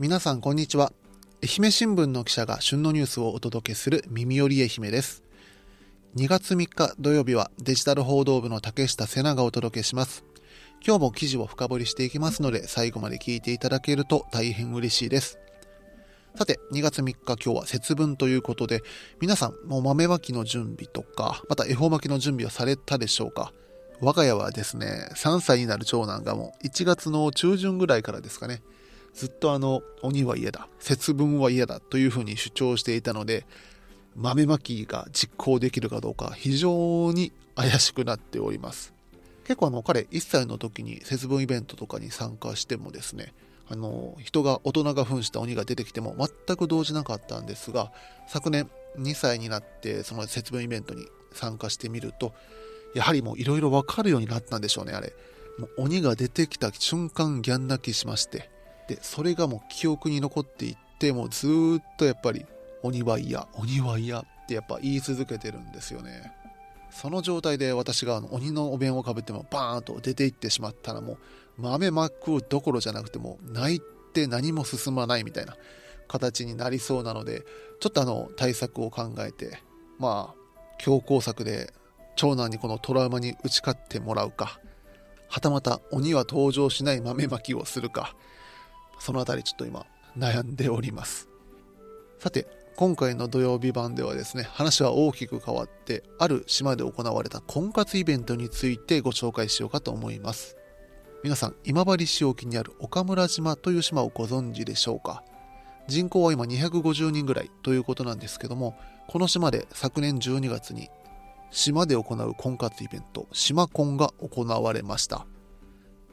皆さんこんにちは。愛媛新聞の記者が旬のニュースをお届けする耳より愛媛です。2月3日土曜日はデジタル報道部の竹下瀬名がお届けします。今日も記事を深掘りしていきますので最後まで聞いていただけると大変嬉しいです。さて、2月3日今日は節分ということで、皆さんもう豆まきの準備とか、また恵方巻きの準備をされたでしょうか？我が家はですね、3歳になる長男がもう1月の中旬ぐらいからですかね、ずっとあの、鬼は嫌だ、節分は嫌だというふうに主張していたので、豆まきが実行できるかどうか非常に怪しくなっております。結構あの、彼1歳の時に節分イベントとかに参加してもですね、あの、人が、大人が扮した鬼が出てきても全く動じなかったんですが、昨年2歳になってその節分イベントに参加してみると、やはりもういろいろわかるようになったんでしょうね、あれ。もう鬼が出てきた瞬間ギャン泣きしまして、で、それがもう記憶に残っていって、もうずっとやっぱり鬼は嫌、鬼は嫌ってやっぱ言い続けてるんですよね。その状態で私があの鬼のお面をかぶってもバーンと出て行ってしまったらもう豆まくどころじゃなくてもう泣いて何も進まないみたいな形になりそうなのでちょっとあの対策を考えてまあ強硬策で長男にこのトラウマに打ち勝ってもらうかはたまた鬼は登場しない豆まきをするかそのあたりちょっと今悩んでおります。さて今回の土曜日版ではですね話は大きく変わってある島で行われた婚活イベントについてご紹介しようかと思います。皆さん今治市沖にある岡村島という島をご存知でしょうか？人口は今250人ぐらいということなんですけどもこの島で昨年12月に島で行う婚活イベント島婚が行われました。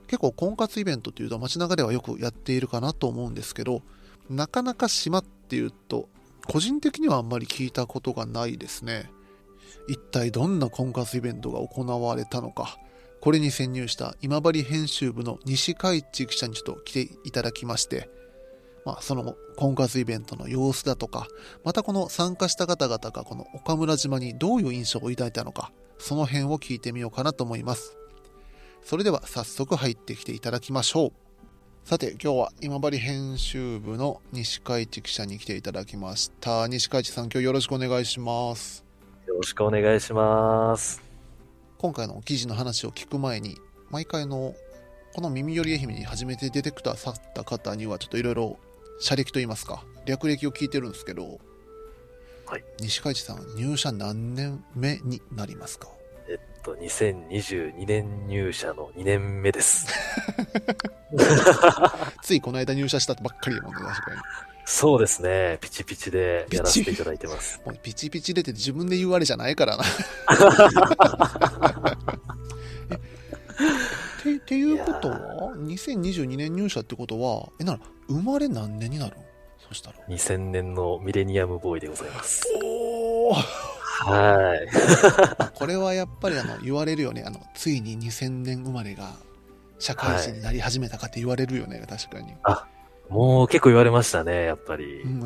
結構婚活イベントというと街中ではよくやっているかなと思うんですけどなかなか島っていうと個人的にはあんまり聞いたことがないですね一体どんな婚活イベントが行われたのかこれに潜入した今治編集部の西海地記者にちょっと来ていただきましてまあ、その婚活イベントの様子だとか、またこの参加した方々がこの岡村島にどういう印象を抱いたのか、その辺を聞いてみようかなと思います。それでは早速入ってきていただきましょう。さて今日は今治編集部の西海地記者に来ていただきました。西海地さん今日よろしくお願いします。よろしくお願いします。今回の記事の話を聞く前に、毎回のこの耳寄り愛媛に初めて出てくださった方にはちょっといろいろ社歴といいますか略歴を聞いてるんですけど、はい、西海地さん入社何年目になりますか？と2022年入社の2年目です。ついこの間入社したばっかりやもんね確かに。そうですね。ピチピチでやらせていただいてます。もうピチピチでって自分で言うあれじゃないからな。てっていうことは2022年入社ってことはえなら生まれ何年になる？そしたら。2000年のミレニアムボーイでございます。おおはい。これはやっぱりあの言われるよね。あのついに2000年生まれが社会人になり始めたかって言われるよね、はい、確かに。あもう結構言われましたねやっぱり、うん、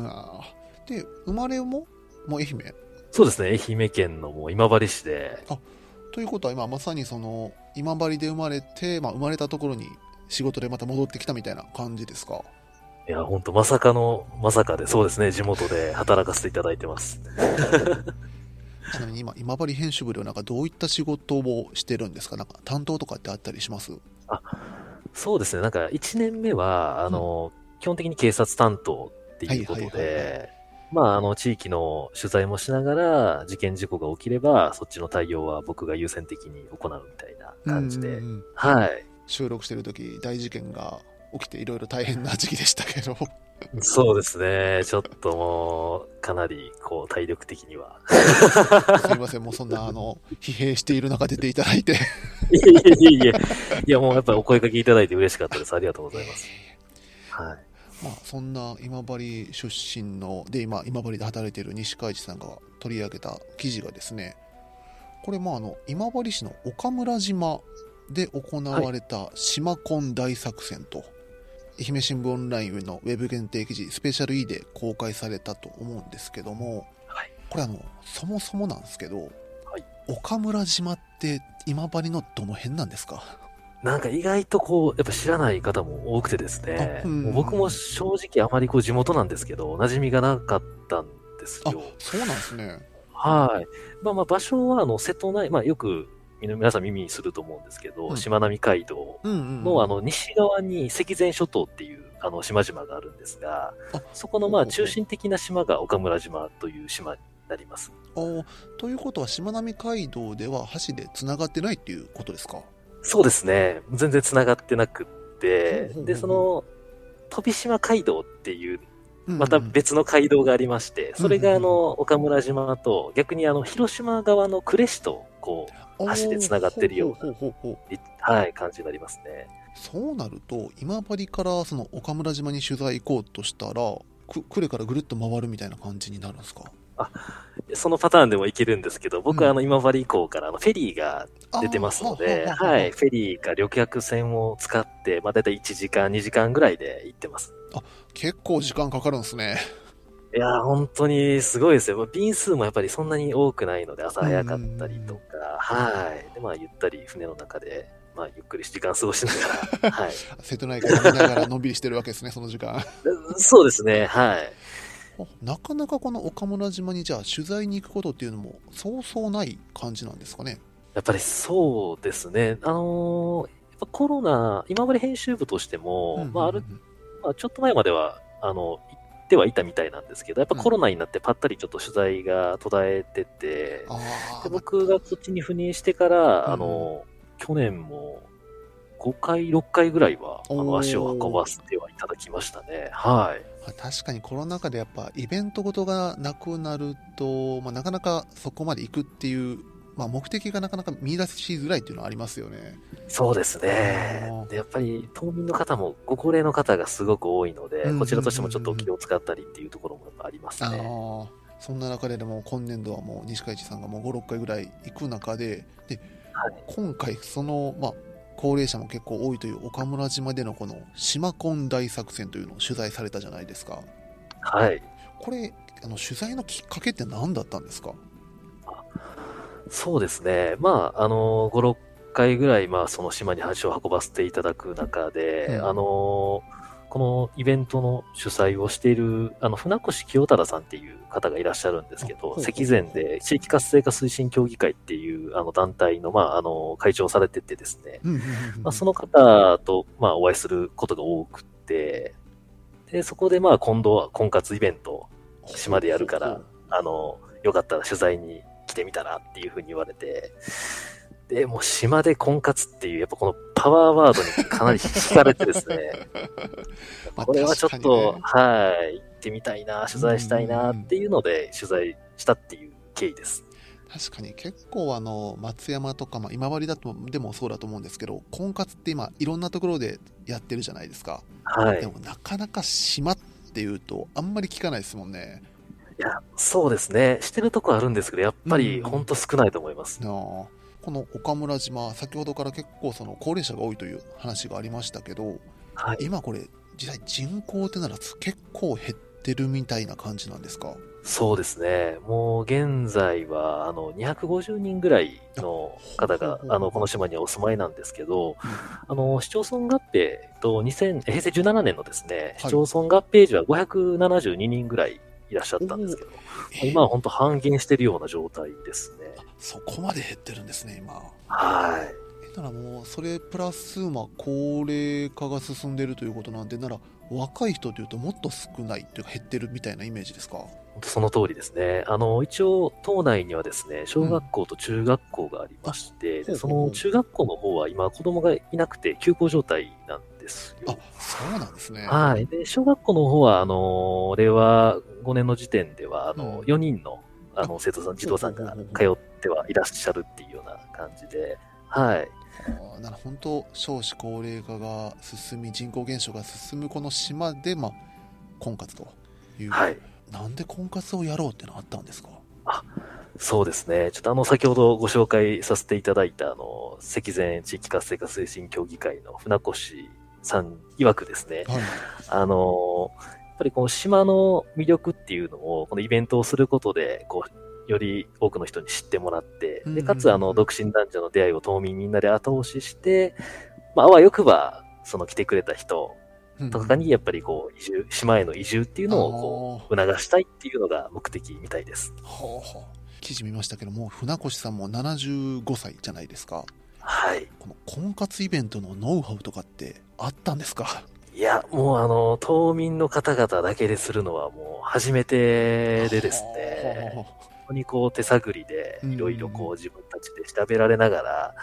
で生まれももう愛媛？そうですね愛媛県のもう今治市で。あということは今まさにその今治で生まれて、まあ、生まれたところに仕事でまた戻ってきたみたいな感じですか？いや、本当まさかの、まさかで、そうですね、地元で働かせていただいてます。ちなみに今、今治編集部ではなんかどういった仕事をしてるんですか？なんか担当とかってあったりします？あ、そうですね、なんか1年目は、あの、うん、基本的に警察担当っていうことで、まあ、あの、地域の取材もしながら、事件事故が起きれば、そっちの対応は僕が優先的に行うみたいな感じで、はい。収録してる時大事件が起きていろいろ大変な時期でしたけどそうですね。ちょっともう、かなり、こう、体力的には。すいません、もうそんな、あの、疲弊している中出ていただいて。いえいえいえいや、もうやっぱりお声かけいただいて嬉しかったです。ありがとうございます。はい。まあ、そんな今治出身の、で、今、今治で働いている西海地さんが取り上げた記事がですね、これ、まあ、あの、今治市の岡村島で行われた島コン大作戦と、はい、愛媛新聞オンラインのウェブ限定記事スペシャル E で公開されたと思うんですけども、はい、これあのそもそもなんですけど、はい、岡村島って今治のどの辺なんですか？なんか意外とこう、やっぱ知らない方も多くてですね、も僕も正直あまりこう地元なんですけど、馴染みがなかったんですよ。そうなんですね。はい。まあまあ場所はあの瀬戸内、まあよく皆さん耳にすると思うんですけど、うん、しまなみ海道のあの西側に関前諸島っていうあの島々があるんですが、そこのまあ中心的な島が岡村島という島になります。ということはしまなみ海道では橋でつながってないっていうことですか？そうですね。全然繋がってなくって、で、その、飛島街道っていう、また別の街道がありまして、それがあの、岡村島と、逆にあの、広島側の呉市と、こう、橋で繋がってるような、はい、感じになりますね。そうなると、今治からその岡村島に取材行こうとしたら、く呉からぐるっと回るみたいな感じになるんですか？あ、そのパターンでもいけるんですけど、僕はあの今治港からあのフェリーが出てますので、はい、フェリーか旅客船を使って、まあ大体1時間、2時間ぐらいで行ってます。あ、結構時間かかるんですね。いや、本当にすごいですよ。便数もやっぱりそんなに多くないので、朝早かったりとか、はい。で、まあ、ゆったり船の中で、まあ、ゆっくり時間過ごしながら、はい。瀬戸内海見ながらのんびりしてるわけですね、その時間。そうですね、はい。なかなかこの岡村島にじゃあ取材に行くことっていうのもそうそうない感じなんですかね？やっぱりそうですね。あのー、やっぱコロナ、今まで編集部としても、まあ、ある、まあ、ちょっと前までは、あの、行ってはいたみたいなんですけど、やっぱコロナになってぱったりちょっと取材が途絶えてて、うん、で僕がこっちに赴任してから、うん、あの、去年も5回、6回ぐらいは、あの、足を運ばせてはいただきましたね。はい。確かにコロナ禍でやっぱイベントごとがなくなると、まあ、なかなかそこまで行くっていう、まあ、目的がなかなか見出しづらいっていうのはありますよね。そうですね。でやっぱり島民の方もご高齢の方がすごく多いので、こちらとしてもちょっと気を使ったりっていうところもやっぱありますね。そんな中ででも今年度はもう西海地さんがもう5、6回ぐらい行く中で、で、はい、今回その、まあ、高齢者も結構多いという岡村島でのこの島コン大作戦というのを取材されたじゃないですか。はい。これ、あの取材のきっかけって何だったんですか？そうですね。まあ、あの、5、6回ぐらい、まあ、その島に足を運ばせていただく中で、うん、あの、このイベントの主催をしている、あの、船越清忠さんっていう方がいらっしゃるんですけど、関前で地域活性化推進協議会っていうあの団体の、まあ、あの、会長をされててですね、まあ、その方と、まあ、お会いすることが多くて、で、そこで、まあ、今度は婚活イベント、島でやるから、あの、よかったら取材に来てみたらっていうふうに言われて、で、もう島で婚活っていう、やっぱこのパワーワードにかなり惹かれてですね、これはちょっと、ね、はい、行ってみたいな、取材したいなっていうので、取材したっていう経緯です。確かに結構あの松山とか、まあ、今治だとでもそうだと思うんですけど婚活って今いろんなところでやってるじゃないですか、はい、でもなかなか島っていうとあんまり聞かないですもんね。いやそうですね。してるとこあるんですけどやっぱり本当少ないと思います、うん、この岡村島先ほどから結構その高齢者が多いという話がありましたけど、はい、今これ実際人口ってなら結構減ってるみたいな感じなんですか？そうですね。もう現在は、あの、250人ぐらいの方が、あの、この島にはお住まいなんですけど、あの、市町村合併と2000、平成17年のですね、市町村合併時は572人ぐらいいらっしゃったんですけど、今は本当半減してるような状態ですね。そこまで減ってるんですね、今。はい。ならもう、それプラス、まあ、高齢化が進んでいるということなんで、なら、若い人というともっと少ないというか減ってるみたいなイメージですか？その通りですね。あの、一応、島内にはですね、小学校と中学校がありまして、うん、その中学校の方は今子供がいなくて休校状態なんですよ。あ、そうなんですね。はい。で、小学校の方は、あの、令和5年の時点では、あの、うん、4人の、あの、生徒さん、児童さんが通ってはいらっしゃるっていうような感じで、はい。なら本当少子高齢化が進み人口減少が進むこの島で、まあ、婚活という、はい、なんで婚活をやろうってのあったんですか？あそうですね。ちょっとあの、先ほどご紹介させていただいた、あの、関前地域活性化推進協議会の船越さん曰くですね、はい、あの、ぱりこの島の魅力っていうのを、このイベントをすることで、こう、より多くの人に知ってもらって、で、かつ、あの、独身男女の出会いを島民みんなで後押しして、まあ、あわよくば、その来てくれた人とかに、やっぱりこう、移住、島への移住っていうのをこう、促したいっていうのが目的みたいです。はあはあ、記事見ましたけども、船越さんも75歳じゃないですか。はい。この婚活イベントのノウハウとかってあったんですか？いや、もうあの、島民の方々だけでするのはもう初めてでですね、本当にこう手探りで、いろいろこう自分たちで調べられながら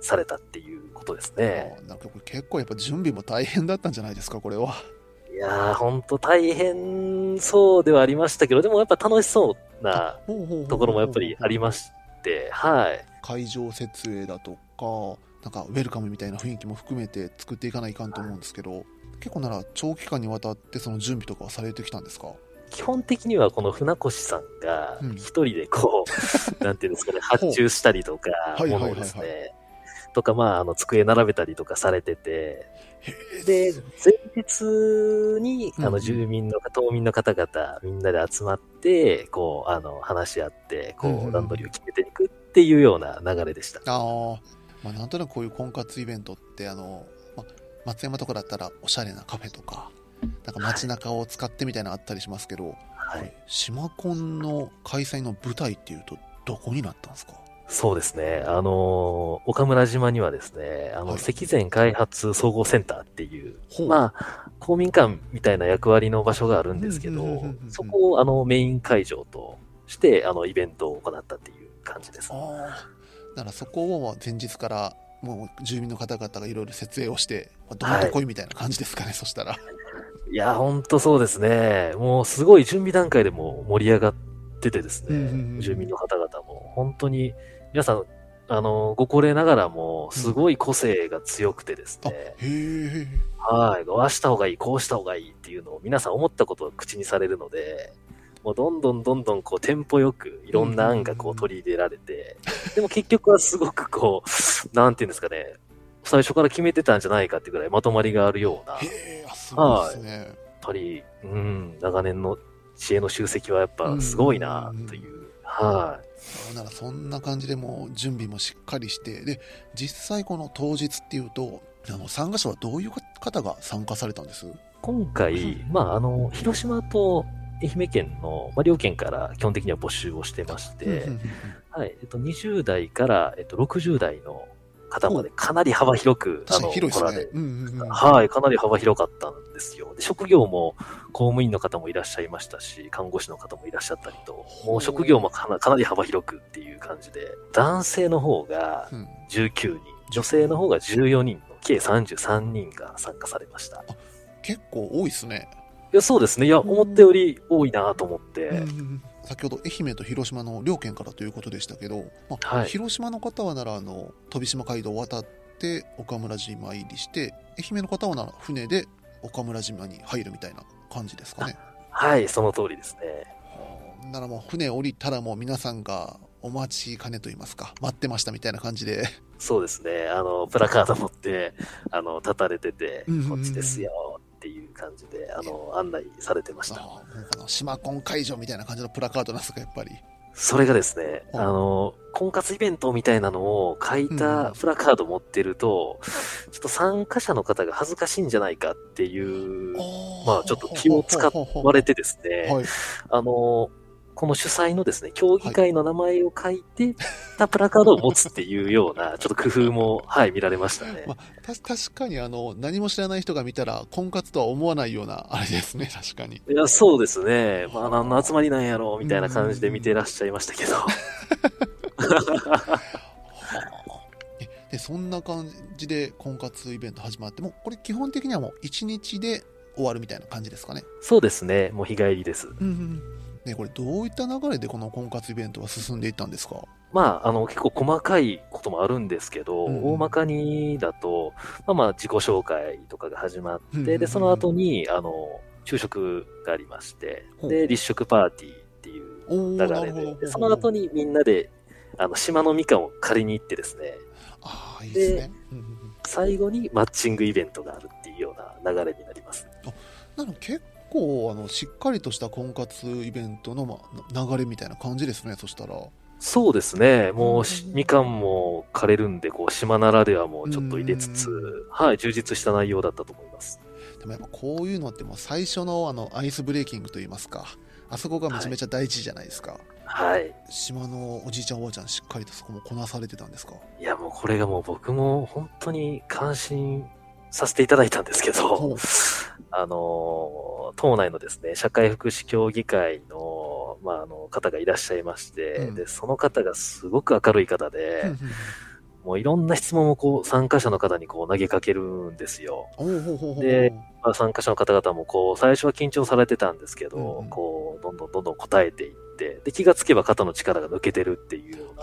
されたっていうことですね。なんか結構やっぱ準備も大変だったんじゃないですか、これは。いやー、ほんと大変そうではありましたけど、でもやっぱ楽しそうなところもやっぱりありまして、はい。会場設営だとか、なんかウェルカムみたいな雰囲気も含めて作っていかないかんと思うんですけど、結構なら長期間にわたってその準備とかはされてきたんですか？基本的にはこの船越さんが一人でこう、うん、なんていうんですかね、発注したりとか、ものをですね、とか、まあ、あの、机並べたりとかされてて、で、前日に、あの、住民の、島民の方々、みんなで集まって、こう、あの、話し合って、こう、段取りを決めていくっていうような流れでした。ああ、まあ、なんとなくこういう婚活イベントって、あの、松山とかだったらおしゃれなカフェとかなんか街中を使ってみたいなのあったりしますけど、はい、島コンの開催の舞台っていうとどこになったんですか？そうですね。あの、岡村島にはですね、あの、石前開発総合センターっていう、まあ、公民館みたいな役割の場所があるんですけど、そこをあのメイン会場として、あの、イベントを行ったっていう感じです。ああ。だからそこを前日からもう住民の方々がいろいろ設営をして、どんとこいみたいな感じですかね、はい、そしたら。いや、ほんとそうですね。もうすごい準備段階でも盛り上がっててですね、住民の方々も本当に、皆さん、あの、ご高齢ながらも、すごい個性が強くてですね。うん、はい。ああした方がいい、こうした方がいいっていうのを皆さん思ったことを口にされるので、もうどんどんどんどんこうテンポよくいろんな案がこう取り入れられて、でも結局はすごくこう、なんていうんですかね、最初から決めてたんじゃないかってぐらいまとまりがあるような。へすごいですね。やっぱり、うん、長年の知恵の集積はやっぱすごいなという。はい。ならそんな感じでも準備もしっかりして、で、実際この当日っていうと、あの参加者はどういう方が参加されたんです？今回、まあ、あの、広島と愛媛県の、まあ、両県から基本的には募集をしてまして、はい、えっと、20代から、えっと、60代の方までかなり幅広く、あの、広いですね、うんうんうん。はい、かなり幅広かったんですよ。で職業も公務員の方もいらっしゃいましたし、看護師の方もいらっしゃったりと、もう職業もかなかなり幅広くっていう感じで、男性の方が19人、うん、女性の方が14人の計33人が参加されました。結構多いですね。いや、そうですね。いや、思ったより多いなと思って。先ほど愛媛と広島の両県からということでしたけど、まあ、はい、広島の方はならあの飛島街道を渡って岡村島入りして愛媛の方はなら船で岡村島に入るみたいな感じですかね。はいその通りですね。ならもう船降りたらもう皆さんがお待ちかねと言いますか待ってましたみたいな感じで。そうですね。あのプラカード持ってあの立たれてて、こっちですよっていう感じで、あの、案内されてました。あの島コン会場みたいな感じのプラカードなんですか、やっぱり。それがですね、あの、婚活イベントみたいなのを書いたプラカード持ってると、うん、ちょっと参加者の方が恥ずかしいんじゃないかっていう、まあちょっと気を使われてですね、はい、あの、この主催のですね、競技会の名前を書いて たプラカードを持つっていうような、ちょっと工夫も、はい、見られましたね。まあ、た確かにあの、何も知らない人が見たら、婚活とは思わないような、あれですね、確かに。いや、そうですね。まあ、何の集まりなんやろう、みたいな感じで見てらっしゃいましたけど。でそんな感じで婚活イベント始まってもこれ基本的にはもう1日で終わるみたいな感じですかねそうですねもう日帰りです、うんうんね、これどういった流れでこの婚活イベントは進んでいったんですか？まあ、あの、結構細かいこともあるんですけど、うん、大まかにだと、まあまあ、自己紹介とかが始まって、うんうんうん、で、その後に、あの、昼食がありまして、で、立食パーティーっていう流れで、でその後にみんなで、あの、島のみかんを借りに行ってですね、ああ、いいですね。最後にマッチングイベントがあるっていうような流れになります。あなの結構あのしっかりとした婚活イベントの、まあ、流れみたいな感じですねそしたらそうですね。もうし、みかんも枯れるんで、こう、島ならではもちょっと入れつつ、はい、充実した内容だったと思います。でもやっぱこういうのってもう最初のあのアイスブレーキングといいますか、あそこがめちゃめちゃ大事じゃないですか。はい。島のおじいちゃんおばあちゃんしっかりとそこもこなされてたんですか？いや、もうこれがもう僕も本当に感心させていただいたんですけど、あの、党内のですね、社会福祉協議会の、まあ、あの、方がいらっしゃいまして、うん。で、その方がすごく明るい方で、もういろんな質問をこう、参加者の方にこう投げかけるんですよ。でまあ、参加者の方々もこう、最初は緊張されてたんですけど、うん。うんこう、どんどんどんどん答えていって、で、気がつけば肩の力が抜けてるっていうよう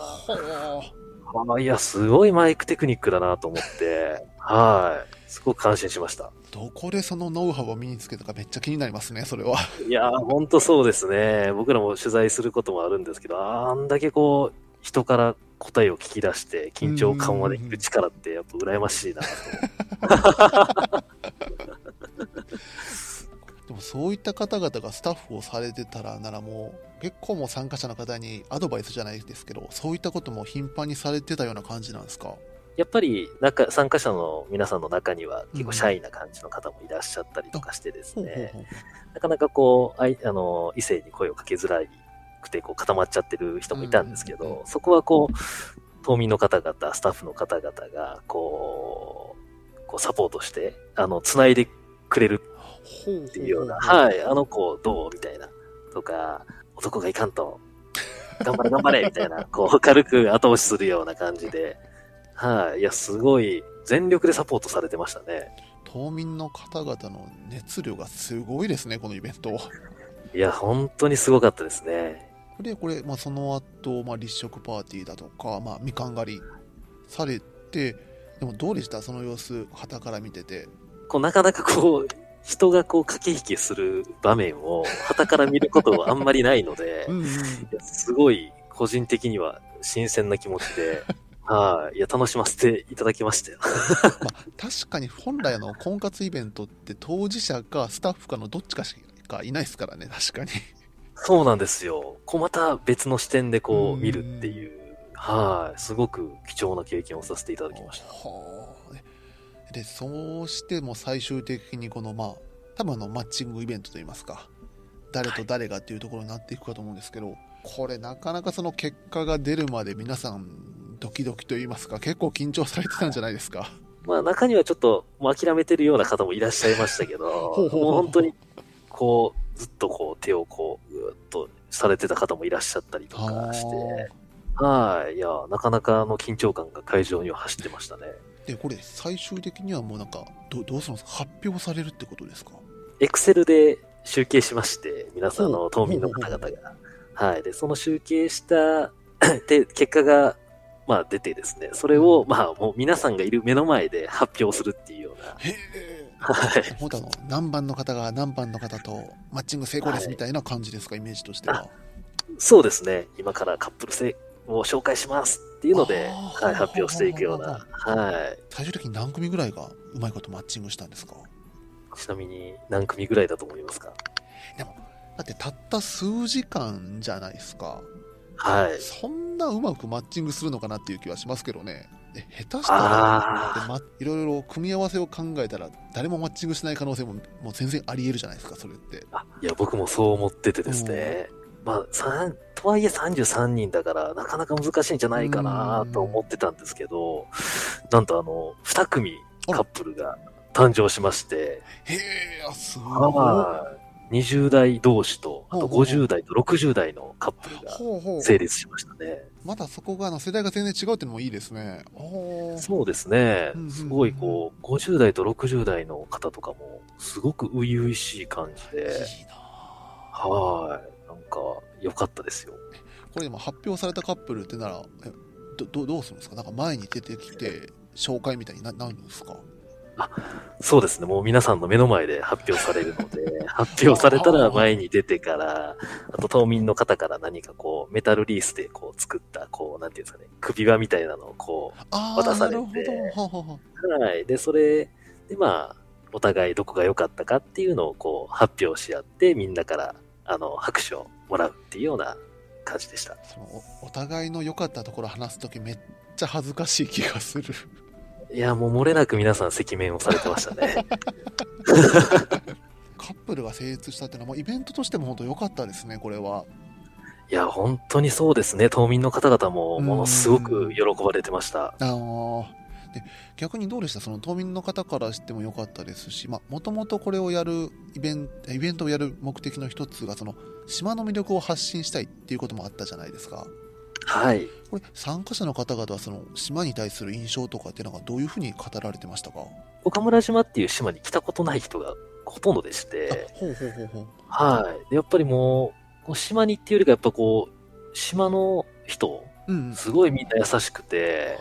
な、あいや、すごいマイクテクニックだなと思って、はい。すごく感心しました。どこでそのノウハウを身につけたかめっちゃ気になりますね、それは。いやー、ほんとそうですね。僕らも取材することもあるんですけど、あんだけこう、人から答えを聞き出して、緊張緩和できる力って、やっぱ羨ましいなと。でもそういった方々がスタッフをされてたらならもう結構もう参加者の方にアドバイスじゃないですけどそういったことも頻繁にされてたような感じなんですか？やっぱり、中、参加者の皆さんの中には、結構シャイな感じの方もいらっしゃったりとかしてですね、なかなかこう、あいあの、異性に声をかけづらくて、こう、固まっちゃってる人もいたんですけど、そこはこう、島民の方々、スタッフの方々が、こう、こうサポートして、あの、繋いでくれるっていうような、はい、あの子どうみたいな、とか、男がいかんと、頑張れ頑張れみたいな、こう、軽く後押しするような感じで、はい、いや、すごい、全力でサポートされてましたね。島民の方々の熱量がすごいですねこのイベント。いや、本当にすごかったですね。でこれ、まあ、その後、まあ立食パーティーだとか、まあ、みかん狩りされてでもどうでした？その様子旗から見てて。こう、なかなかこう、人がこう、駆け引きする場面を、旗から見ることあんまりないので、んうん。いやすごい、個人的には新鮮な気持ちで、はい、いや、楽しませていただきましたよ。まあ、確かに本来あの婚活イベントって当事者かスタッフかのどっちかしかいないですからね確かに。そうなんですよ。こうまた別の視点でこう見るっていう、はい、すごく貴重な経験をさせていただきました。はあ。でそうしても最終的にこのまあ多分あのマッチングイベントといいますか誰と誰がっていうところになっていくかと思うんですけど、これなかなかその結果が出るまで皆さんドキドキと言いますか結構緊張されてたんじゃないですか。まあ中にはちょっともう諦めてるような方もいらっしゃいましたけど、ほうほうほうもう本当にこうずっとこう手をこうぐーっとされてた方もいらっしゃったりとかして、はい、いや、なかなかの緊張感が会場には走ってましたね。でこれ最終的にはもうなんかどどうするんですか？発表されるってことですか？エクセルで集計しまして、皆さんの島民の方々が。はい。で、その集計した、で、結果が、まあ出てですね、それを、まあもう皆さんがいる目の前で発表するっていうような。へえはい。本当あの何番の方が何番の方とマッチング成功ですみたいな感じですか、イメージとしてはそうですね。今からカップル性を紹介しますっていうので、はい、発表していくような。はい。最終的に何組ぐらいがうまいことマッチングしたんですか？ちなみに何組ぐらいだと思いますか？だってたった数時間じゃないですかはい。そんなうまくマッチングするのかなっていう気はしますけどねで下手したらあで、ま、いろいろ組み合わせを考えたら誰もマッチングしない可能性ももう全然ありえるじゃないですかそれってあ。いや、僕もそう思っててですね。まあ、さんとはいえ33人だから、なかなか難しいんじゃないかなと思ってたんですけど、なんとあの、2組カップルが誕生しまして、へえあすごい20代同士と、あとほうほうほう。50代と60代のカップルがほうほう。成立しましたね。まだそこがあの世代が全然違うっていうのもいいですね。そうですね。うんうんうん。すごいこう、50代と60代の方とかも、すごく初々しい感じいいで、なはい。なんか、良かったですよ。これ今発表されたカップルってならえどどどうするんですか？なんか前に出てきて紹介みたいにななるんですか？そうですね。もう皆さんの目の前で発表されるので、発表されたら前に出てから、あと島民の方から何かこう、メタルリースでこう作った、こう、なんていうんですかね、首輪みたいなのをこああ渡されてはい。で、それでまあ、お互いどこが良かったかっていうのをこう、発表し合って、みんなから、あの、拍手をもらうっていうような感じでした。そのおお互いの良かったところ話すときめっちゃ恥ずかしい気がする。いや、もう漏れなく皆さん赤面をされてましたね。カップルが成立したっていうのはもうイベントとしても本当良かったですね、これは。いや、本当にそうですね。島民の方々もものすごく喜ばれてました。あーで逆にどうでした？その島民の方からしても良かったですし、まあ、もともとこれをやるイベント、イベントをやる目的の一つが、その島の魅力を発信したいっていうこともあったじゃないですか。はい。これ、参加者の方々はその島に対する印象とかっていうのがどういうふうに語られてましたか、岡村島っていう島に来たことない人がほとんどでして、あほうほうほうほう。はい。でやっぱりもう、こう島にっていうよりかやっぱこう、島の人、うんうん。すごいみんな優しくて。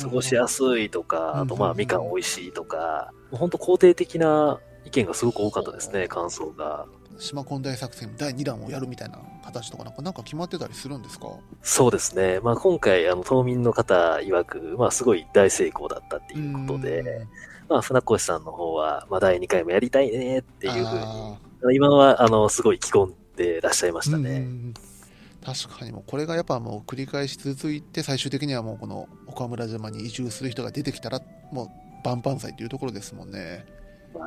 過ごしやすいとか、あとまあうんみかん美味しいとか、本当肯定的な意見がすごく多かったですね、感想が。島根大作戦第2弾をやるみたいな形とかなんかなんか決まってたりするんですか？そうですね。まあ今回、あの、島民の方曰く、まあすごい大成功だったっていうことで、まあ船越さんの方は、まあ第2回もやりたいねっていうふうに、あ今は、あの、すごい着込んでらっしゃいましたーね。うん確かにもうこれがやっぱもう繰り返し続いて最終的にはもうこの岡村島に移住する人が出てきたらもう万々歳というところですもんね。まあ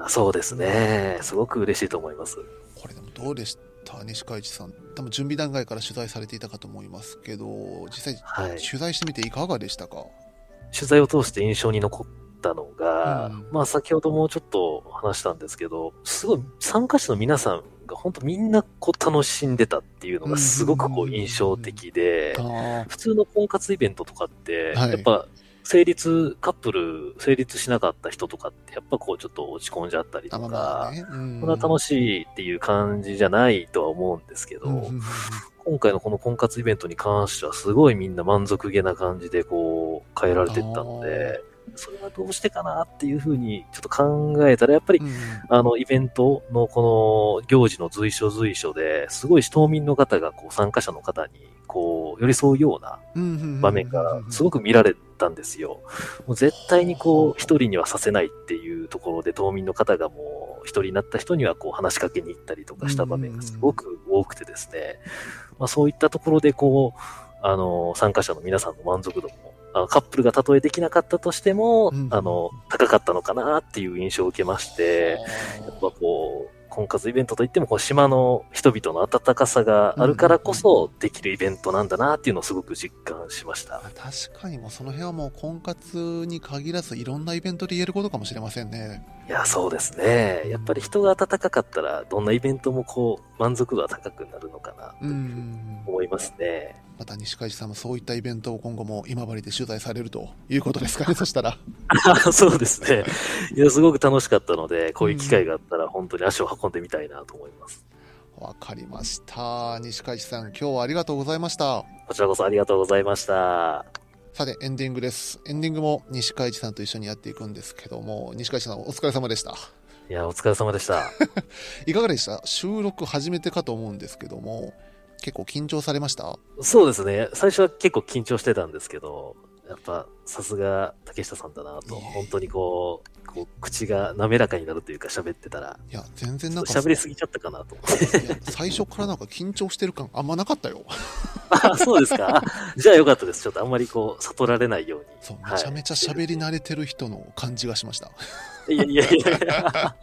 そうですね。すごく嬉しいと思います。これでもどうでした？西海地さん。多分準備段階から取材されていたかと思いますけど実際はい。取材してみていかがでしたか？取材を通して印象に残ったのが、うん。まあ先ほどもちょっと話したんですけど、すごい参加者の皆さんが本当みんなこう楽しんでたっていうのがすごくこう印象的で、あ普通の婚活イベントとかって、はい。やっぱ成立、カップル成立しなかった人とかってやっぱこうちょっと落ち込んじゃったりとか、あまあね、うん。そんな楽しいっていう感じじゃないとは思うんですけど、うんうんうん今回のこの婚活イベントに関してはすごいみんな満足げな感じでこう変えられてったので、それはどうしてかなっていうふうにちょっと考えたら、やっぱりうんあのイベントのこの行事の随所随所ですごい島民の方がこう参加者の方にこう寄り添うような場面がすごく見られたんですよ。もう絶対にこう一人にはさせないっていうところで島民の方がもう一人になった人にはこう話しかけに行ったりとかした場面がすごく多くてですね、まあ、そういったところでこう、あの、参加者の皆さんの満足度も、あのカップルがたとえできなかったとしても、うんあの、高かったのかなっていう印象を受けまして、やっぱこう、婚活イベントといっても、こう島の人々の温かさがあるからこそできるイベントなんだなっていうのをすごく実感しました。確かにもうその辺はもう婚活に限らずいろんなイベントで言えることかもしれませんね。いや、そうですね。やっぱり人が温かかったら、どんなイベントもこう、満足度は高くなるのかな、うんと思いますね。また西海地さんもそういったイベントを今後も今治で取材されるということですかね、そしたら。あそうですね。いや、すごく楽しかったので、こういう機会があったら、本当に足を運んでみたいなと思います。わかりました。西海地さん、今日はありがとうございました。こちらこそありがとうございました。さて、エンディングです。エンディングも西海地さんと一緒にやっていくんですけども、西海地さんお疲れ様でした。いや、お疲れ様でした。いかがでした？収録初めてかと思うんですけども、結構緊張されました？そうですね。最初は結構緊張してたんですけど、やっぱ、さすが竹下さんだなと、本当にこう、こう口が滑らかになるというか喋ってたら、いや、全然なんか、喋りすぎちゃったかなと思って。最初からなんか緊張してる感あんまなかったよ。あ、そうですか。じゃあよかったです。ちょっとあんまりこう、悟られないように。そう、はいめちゃめちゃ喋り慣れてる人の感じがしました。いやいやいやいや。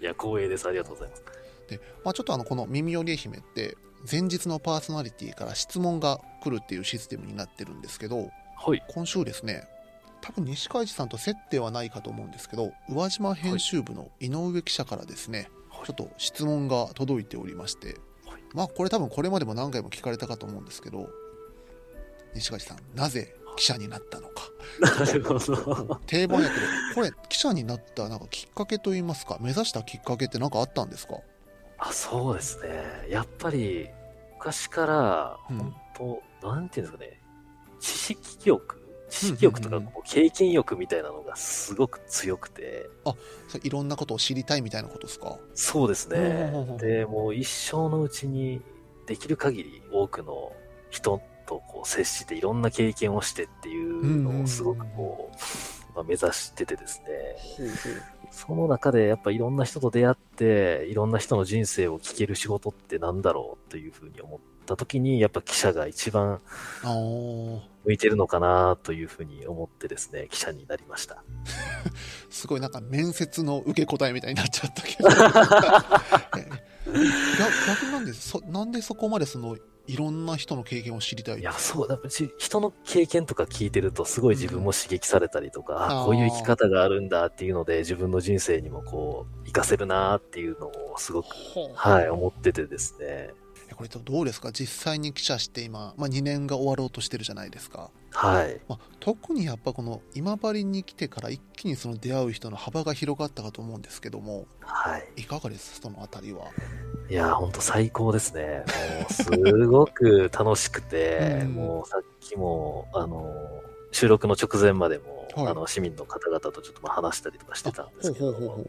いや、光栄です。ありがとうございます。で、まあ、ちょっとあのこの耳より愛媛って前日のパーソナリティから質問が来るっていうシステムになってるんですけどはい。今週ですね多分西海地さんと接点はないかと思うんですけど宇和島編集部の井上記者からですね、はいちょっと質問が届いておりまして、はいまあこれ多分これまでも何回も聞かれたかと思うんですけど西海地さんなぜ記者になったのか。なるほど。定番やけどこれ記者になったなんかきっかけといいますか目指したきっかけって何かあったんですか？あ、そうですね。やっぱり、昔から、うん。本当、なんていうんですかね、知識欲知識欲とかうんうんこう経験欲みたいなのがすごく強くて、それいろんなことを知りたいみたいなことですか？そうですほうほうほうほう。ね。で、もう一生のうちにできる限り多くの人とこう接していろんな経験をしてっていうのをすごくこう、まあ、目指しててですね。その中でやっぱいろんな人と出会って、いろんな人の人生を聞ける仕事ってなんだろうというふうに思った時に、やっぱ記者が一番向いてるのかなというふうに思ってですね、記者になりました。すごいなんか面接の受け答えみたいになっちゃったけど。え逆逆なんでそなんでそこまでそのいろんな人の経験を知りたい？いや、そうだ、ち人の経験とか聞いてると、すごい自分も刺激されたりとか、うん。あこういう生き方があるんだっていうので、自分の人生にもこう、活かせるなっていうのをすごく、はい、思っててですね。えこれどうですか？実際に記者して今、まあ、2年が終わろうとしてるじゃないですか、はい。まあ、特にやっぱこの今治に来てから一気にその出会う人の幅が広がったかと思うんですけどもはい。いかがです？そのあたりは。いや、ほんと最高ですね。もう、すごく楽しくて、うん。もうさっきも、あの、収録の直前までも、はい。あの、市民の方々とちょっとまあ話したりとかしてたんですけど、ほうほうほうほう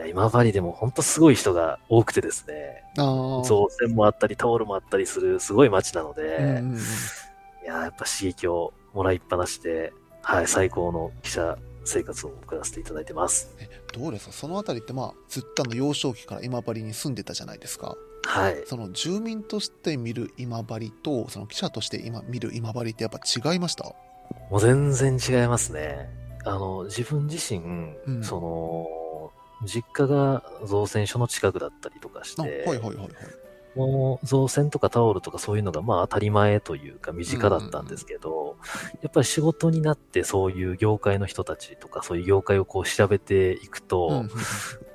いや、今治でも本当すごい人が多くてですね、造船もあったり、タオルもあったりするすごい街なので、うんうんうん。いや、やっぱ刺激をもらいっぱなしで、はい、最高の記者生活を送らせていただいてます。えどうですか？そのあたりってまあずっとあの幼少期から今治に住んでたじゃないですか。はい。その住民として見る今治とその記者として今見る今治ってやっぱ違いました？もう全然違いますね。あの、自分自身、うん。その、実家が造船所の近くだったりとかしあはいて、はいはいはい。もう造船とかタオルとかそういうのがまあ当たり前というか身近だったんですけど、やっぱり仕事になってそういう業界の人たちとかそういう業界をこう調べていくと、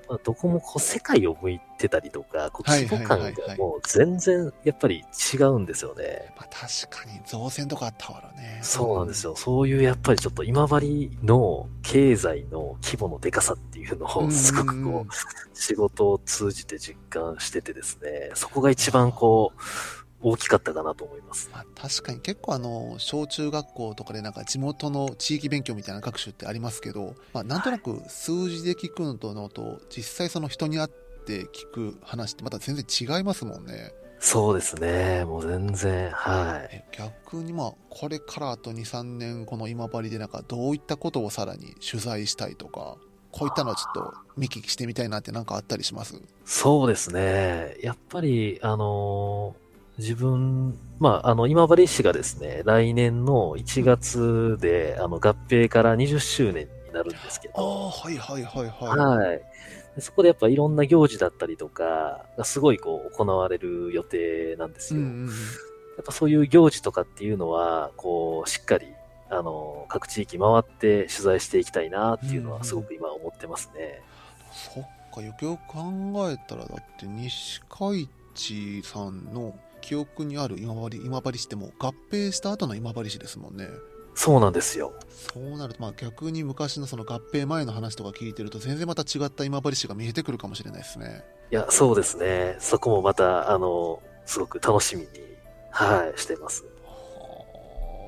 まあ、どこもこう世界を向いてたりとか、こうはい規模感がもう全然やっぱり違うんですよね。まあ確かに造船とかあったからねそうなんですよ。そういうやっぱりちょっと今治の経済の規模のでかさっていうのうんをすごくこう仕事を通じて実感しててですね、そこが一番こう大きかったかなと思います。まあ、確かに結構あの小中学校とかでなんか地元の地域勉強みたいな学習ってありますけど、まあ、なんとなく数字で聞くのとのと実際その人に会って聞く話ってまた全然違いますもんねそうですね。もう全然、はい。え逆にまあこれからあと23年この今治でなんかどういったことをさらに取材したいとかこういったのはちょっと見聞きしてみたいなってなんかあったりします？そうですね。やっぱり、あのー自分、まあ、あの、今治市がですね、来年の1月で、あの、合併から20周年になるんですけああど、はいはいはいはいはい。でそこでやっぱいろんな行事だったりとかがすごいこう行われる予定なんですよ。うんうんうんやっぱそういう行事とかっていうのは、こう、しっかり、あの、各地域回って取材していきたいなっていうのはすごく今思ってますね。そっかよくよく考えたらだって西海地さんの記憶にある今治今治市ってもう合併した後の今治市ですもんねそうなんですよ。そうなるとまあ逆に昔のその合併前の話とか聞いてると全然また違った今治市が見えてくるかもしれないですねいや、そうですね。そこもまた、あの、すごく楽しみに、はい、してます。は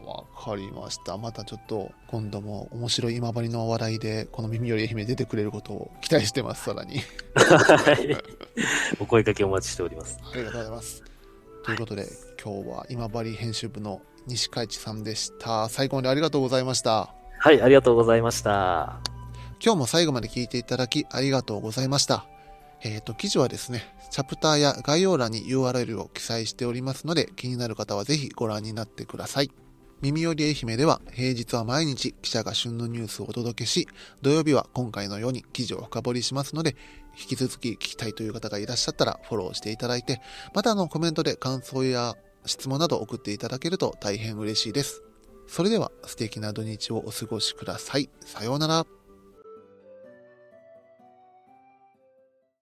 あわかりましたまたちょっと今度も面白い今治の話題でこの耳より愛媛出てくれることを期待してますさらに はい。お声掛けお待ちしております。ありがとうございます。ということで、今日は今治編集部の西海地さんでした。最後までありがとうございました。はい、ありがとうございました。今日も最後まで聞いていただきありがとうございました。えっ、と、記事はですね、チャプターや概要欄に URL を記載しておりますので、気になる方はぜひご覧になってください。耳より愛媛では平日は毎日記者が旬のニュースをお届けし、土曜日は今回のように記事を深掘りしますので、引き続き聞きたいという方がいらっしゃったらフォローしていただいて、またあのコメントで感想や質問など送っていただけると大変嬉しいです。それでは素敵な土日をお過ごしください。さようなら。